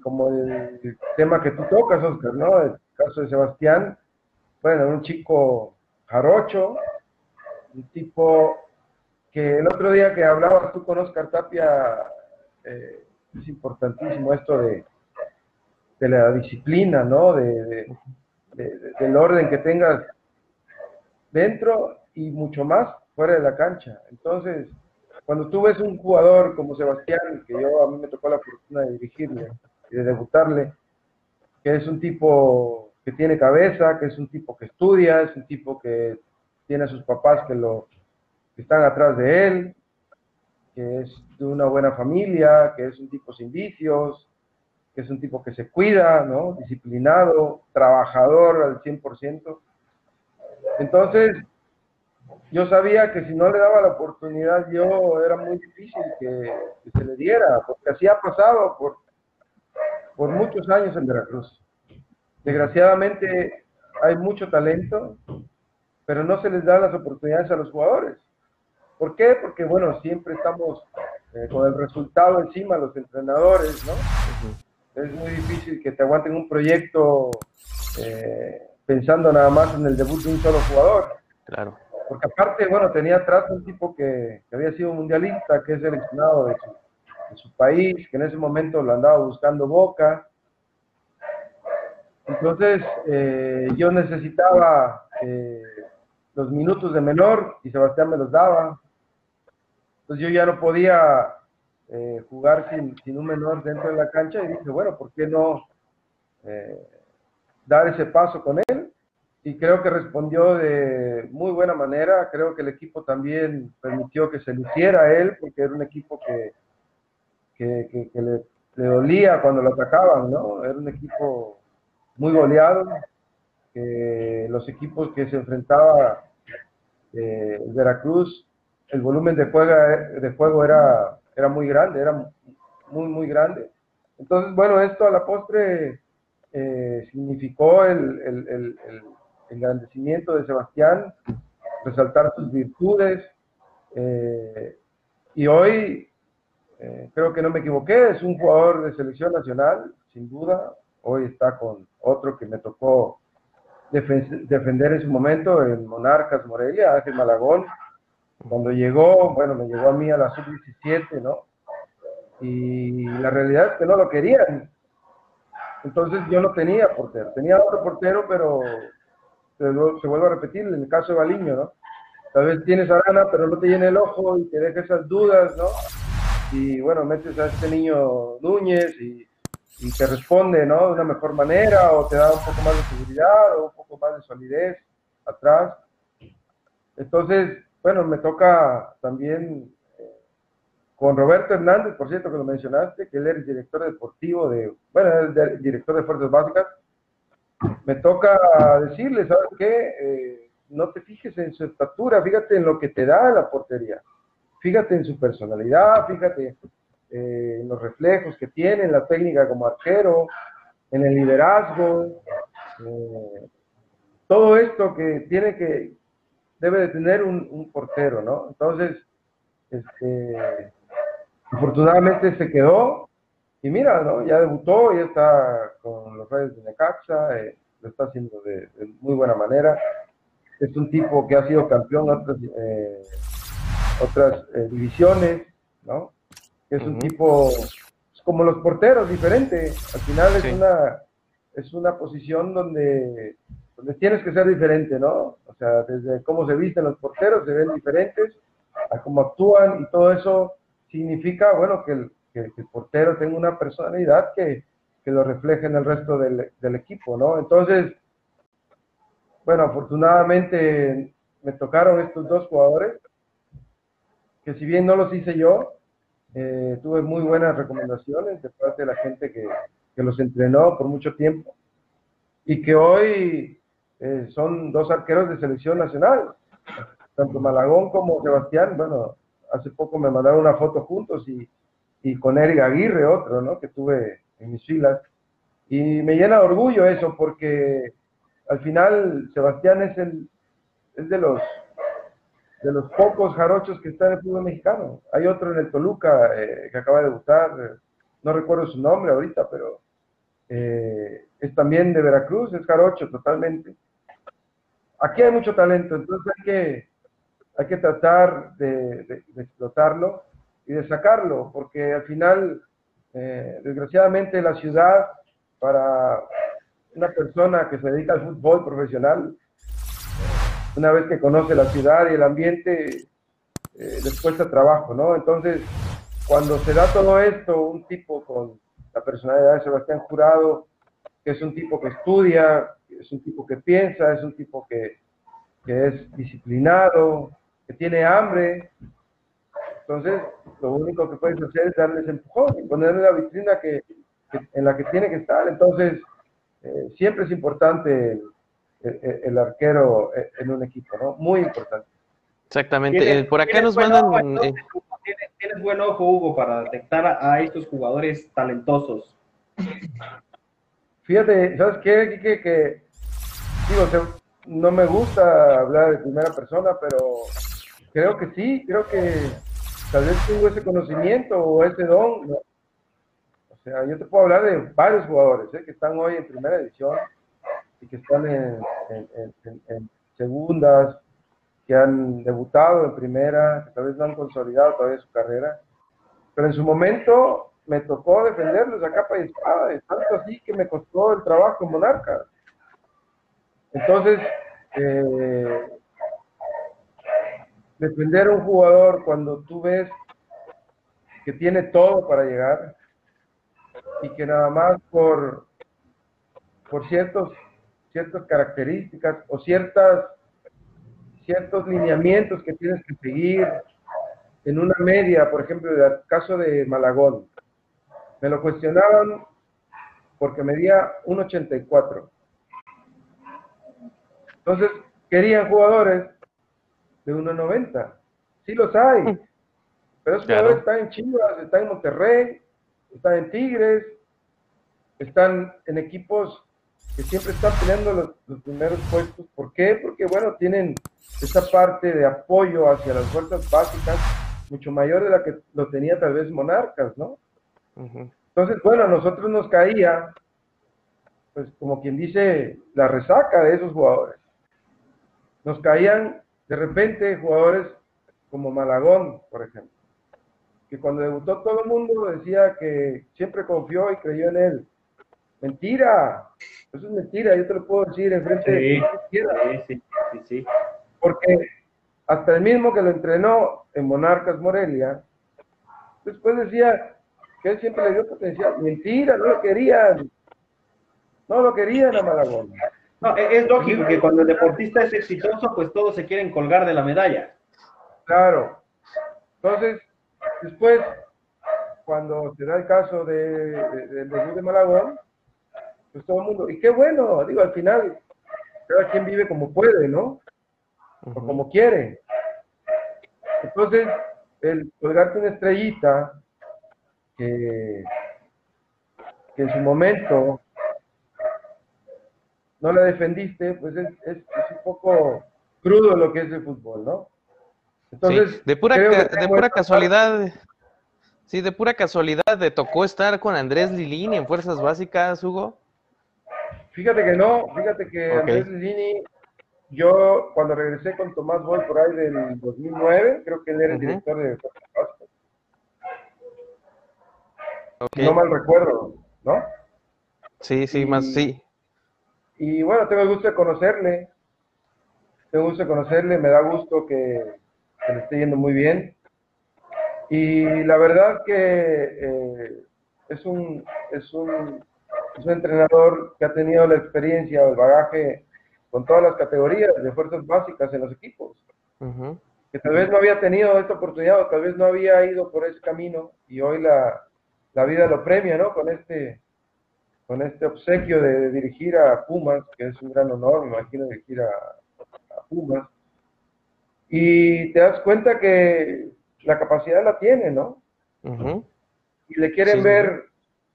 Como el, tema que tú tocas, Oscar, ¿no? El caso de Sebastián, bueno, un chico jarocho, un tipo que el otro día que hablabas tú con Oscar Tapia, eh, es importantísimo esto de, de la disciplina, ¿no? De, del orden que tengas dentro y mucho más fuera de la cancha. Entonces, cuando tú ves un jugador como Sebastián, que yo a mí me tocó la fortuna de dirigirle de debutarle, que es un tipo que tiene cabeza, que es un tipo que estudia, es un tipo que tiene a sus papás que lo que están atrás de él, que es de una buena familia, que es un tipo sin vicios, que es un tipo que se cuida, ¿no? Disciplinado, trabajador al 100%. Entonces, yo sabía que si no le daba la oportunidad yo era muy difícil que, se le diera, porque así ha pasado por, por muchos años en Veracruz. Desgraciadamente hay mucho talento, pero no se les da las oportunidades a los jugadores. ¿Por qué? Porque, bueno, siempre estamos eh, con el resultado encima, los entrenadores, ¿no? Es muy difícil que te aguanten un proyecto eh, pensando nada más en el debut de un solo jugador. Claro porque aparte, bueno, tenía atrás un tipo que, había sido mundialista, que es seleccionado de su, país, que en ese momento lo andaba buscando Boca. Entonces, eh, yo necesitaba eh, los minutos de menor y Sebastián me los daba. Entonces yo ya no podía eh, jugar sin, sin, un menor dentro de la cancha y dije, bueno, ¿por qué no dar ese paso con él? y creo que respondió de muy buena manera. Creo que el equipo también permitió que se luciera él, porque era un equipo que, que, le, dolía cuando lo atacaban, ¿no? Era un equipo muy goleado, que los equipos que se enfrentaba eh, Veracruz, el volumen de juego, de juego era, era muy grande, era muy, muy grande. Entonces, bueno, esto a la postre eh, significó el engrandecimiento de Sebastián, resaltar sus virtudes. Eh, y hoy, eh, creo que no me equivoqué, es un jugador de selección nacional, sin duda. Hoy está con otro que me tocó defender en su momento, en Monarcas Morelia, Ángel Malagón. Cuando llegó, bueno, me llegó a mí a la sub-17, ¿no? Y la realidad es que no lo querían. Entonces yo no tenía portero. Tenía otro portero, pero se, vuelve a repetir en el caso de Baliño, ¿no? Tal vez tienes a Arana, pero no te llena el ojo y te deja esas dudas, ¿no? Y bueno, metes a este niño Núñez y, y te responde, ¿no? De una mejor manera o te da un poco más de seguridad o un poco más de solidez atrás. Entonces, bueno, me toca también eh, con Roberto Hernández, por cierto, que lo mencionaste, que él es director deportivo de, bueno, el director de Fuerzas Básicas, me toca decirle, ¿sabes qué? Eh, no te fijes en su estatura, fíjate en lo que te da la portería. Fíjate en su personalidad, fíjate eh, en los reflejos que tiene, en la técnica como arquero, en el liderazgo. Eh, todo esto que tiene que, debe de tener un, portero, ¿no? Entonces, este, afortunadamente se quedó y mira, ¿no? Ya debutó, ya está con los Reyes de Necaxa, eh, lo está haciendo de, muy buena manera. Es un tipo que ha sido campeón otras, otras eh, divisiones, ¿no? Es un tipo como los porteros, diferente. Al final es una es una posición donde, donde tienes que ser diferente, ¿no? O sea, desde cómo se visten los porteros, se ven diferentes, a cómo actúan y todo eso significa, bueno, que el, que, el portero tenga una personalidad que, que lo refleje en el resto del, del, equipo, ¿no? Entonces, bueno, afortunadamente me tocaron estos dos jugadores, que si bien no los hice yo, eh, tuve muy buenas recomendaciones de parte de la gente que, que los entrenó por mucho tiempo y que hoy eh, son dos arqueros de selección nacional, tanto Malagón como Sebastián, bueno, hace poco me mandaron una foto juntos y, y con Eric Aguirre, otro, ¿no? Que tuve en mis filas. Y me llena de orgullo eso, porque al final Sebastián es, el, es de, los, de los pocos jarochos que está en el fútbol mexicano. Hay otro en el Toluca eh, que acaba de debutar, no recuerdo su nombre ahorita, pero eh, es también de Veracruz, es jarocho totalmente. Aquí hay mucho talento, entonces hay que, hay que tratar de, explotarlo y de sacarlo, porque al final, eh, desgraciadamente, la ciudad, para una persona que se dedica al fútbol profesional, una vez que conoce la ciudad y el ambiente, eh, les cuesta trabajo, ¿no? Entonces, cuando se da todo esto, un tipo con la personalidad de Sebastián Jurado, que es un tipo que estudia, es un tipo que piensa, es un tipo que, es disciplinado, que tiene hambre. Entonces, lo único que puedes hacer es darles empujón y ponerle la vitrina que, en la que tiene que estar. Entonces, eh, siempre es importante el, arquero en un equipo, ¿no? Muy importante. Exactamente. Eh, por acá nos mandan... Eh, tienes, buen ojo, Hugo, para detectar a estos jugadores talentosos. Fíjate, ¿sabes qué? Que, que, digo, no me gusta hablar de primera persona, pero creo que sí, creo que tal vez tengo ese conocimiento o ese don. O sea, yo te puedo hablar de varios jugadores ¿eh? que están hoy en primera edición y que están en, en, segundas, que han debutado en primera, que tal vez no han consolidado todavía su carrera, pero en su momento me tocó defenderlos a capa y espada, y tanto así que me costó el trabajo en Monarca. Entonces, eh, defender a un jugador cuando tú ves que tiene todo para llegar y que nada más por, por ciertos, ciertas características o ciertas, ciertos lineamientos que tienes que seguir en una media, por ejemplo, el caso de Malagón, me lo cuestionaban porque medía 1,84. Entonces, querían jugadores de 1,90. Sí los hay. Pero esos jugadores están en Chivas, están en Monterrey, están en Tigres, están en equipos que siempre están peleando los, los, primeros puestos. ¿Por qué? Porque, bueno, tienen esta parte de apoyo hacia las fuerzas básicas mucho mayor de la que lo tenía tal vez Monarcas, ¿no? Entonces, bueno, a nosotros nos caía, pues como quien dice, la resaca de esos jugadores. Nos caían de repente jugadores como Malagón, por ejemplo, que cuando debutó todo el mundo decía que siempre confió y creyó en él. Mentira, eso es mentira, yo te lo puedo decir enfrente de quien sí, sí, sí, Porque hasta el mismo que lo entrenó en Monarcas Morelia, después decía, que él siempre le dio potencial. Mentira, no lo querían. No lo querían a Malagón. No, e-, es lógico que cuando el deportista es exitoso, pues todos se quieren colgar de la medalla. Claro. Entonces, después, cuando se da el caso de, del debut de Malagón, pues todo el mundo, y qué bueno, digo, al final, cada quien vive como puede, ¿no? O como quiere. Entonces, el colgarte una estrellita que, en su momento no la defendiste, pues es, un poco crudo lo que es el fútbol, ¿no? Entonces, de pura, de pura casualidad, sí, de pura casualidad, ¿te tocó estar con Andrés Lilini en Fuerzas Básicas, Hugo? Fíjate que no, fíjate que Andrés Lilini, yo cuando regresé con Tomás Boy por ahí del 2009, creo que él era el director de Básicas, no mal recuerdo, ¿no? Sí, sí, más sí. Y bueno, tengo el gusto de conocerle. Tengo gusto de conocerle, me da gusto que, le esté yendo muy bien. Y la verdad que eh, es, un, es, un, es un entrenador que ha tenido la experiencia o el bagaje con todas las categorías de fuerzas básicas en los equipos. Que tal vez no había tenido esta oportunidad o tal vez no había ido por ese camino y hoy la, la vida lo premia, ¿no? Con este, con este obsequio de dirigir a Pumas, que es un gran honor, me imagino, dirigir a, Pumas. Y te das cuenta que la capacidad la tiene, ¿no? Y le quieren ver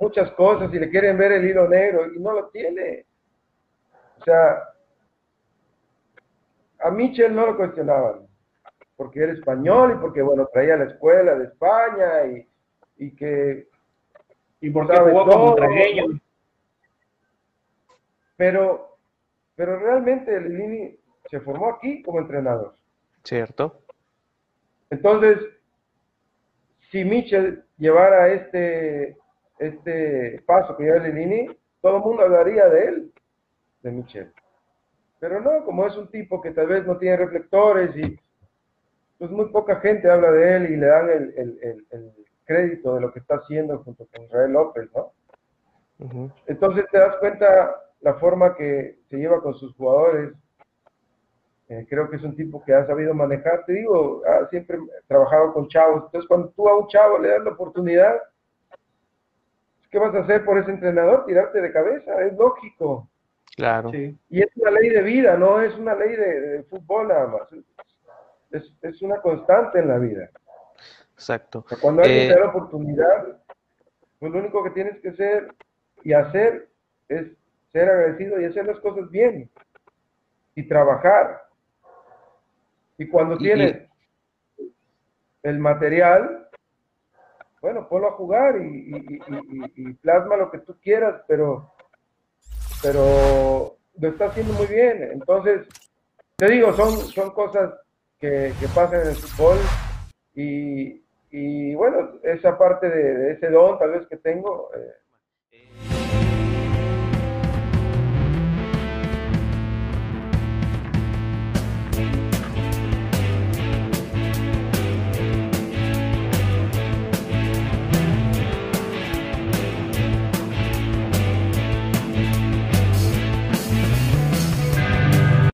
muchas cosas y le quieren ver el hilo negro y no lo tiene. O sea, a Michel no lo cuestionaban, porque era español y porque, bueno, traía la escuela de España y, y que y por qué jugó como pero, pero realmente Lilini se formó aquí como entrenador. Cierto. Entonces, si Michel llevara este, este paso que lleva Lilini, todo el mundo hablaría de él, de Michel. Pero no, como es un tipo que tal vez no tiene reflectores y pues muy poca gente habla de él y le dan el, crédito de lo que está haciendo junto con Israel López, ¿no? Entonces te das cuenta la forma que se lleva con sus jugadores. Eh, creo que es un tipo que ha sabido manejar. Te digo, ha siempre trabajado con chavos. Entonces, cuando tú a un chavo le das la oportunidad, ¿qué vas a hacer por ese entrenador? Tirarte de cabeza, es lógico. Claro. Y es una ley de vida, no es una ley de, fútbol nada más. Es, una constante en la vida. Exacto. cuando da la eh, oportunidad, pues lo único que tienes que hacer y hacer es ser agradecido y hacer las cosas bien y trabajar. Y cuando tienes el material, bueno, ponlo a jugar y, plasma lo que tú quieras, pero, pero lo está haciendo muy bien. Entonces, te digo, son, son cosas que, pasan en el fútbol y, bueno, esa parte de, ese don tal vez que tengo, eh,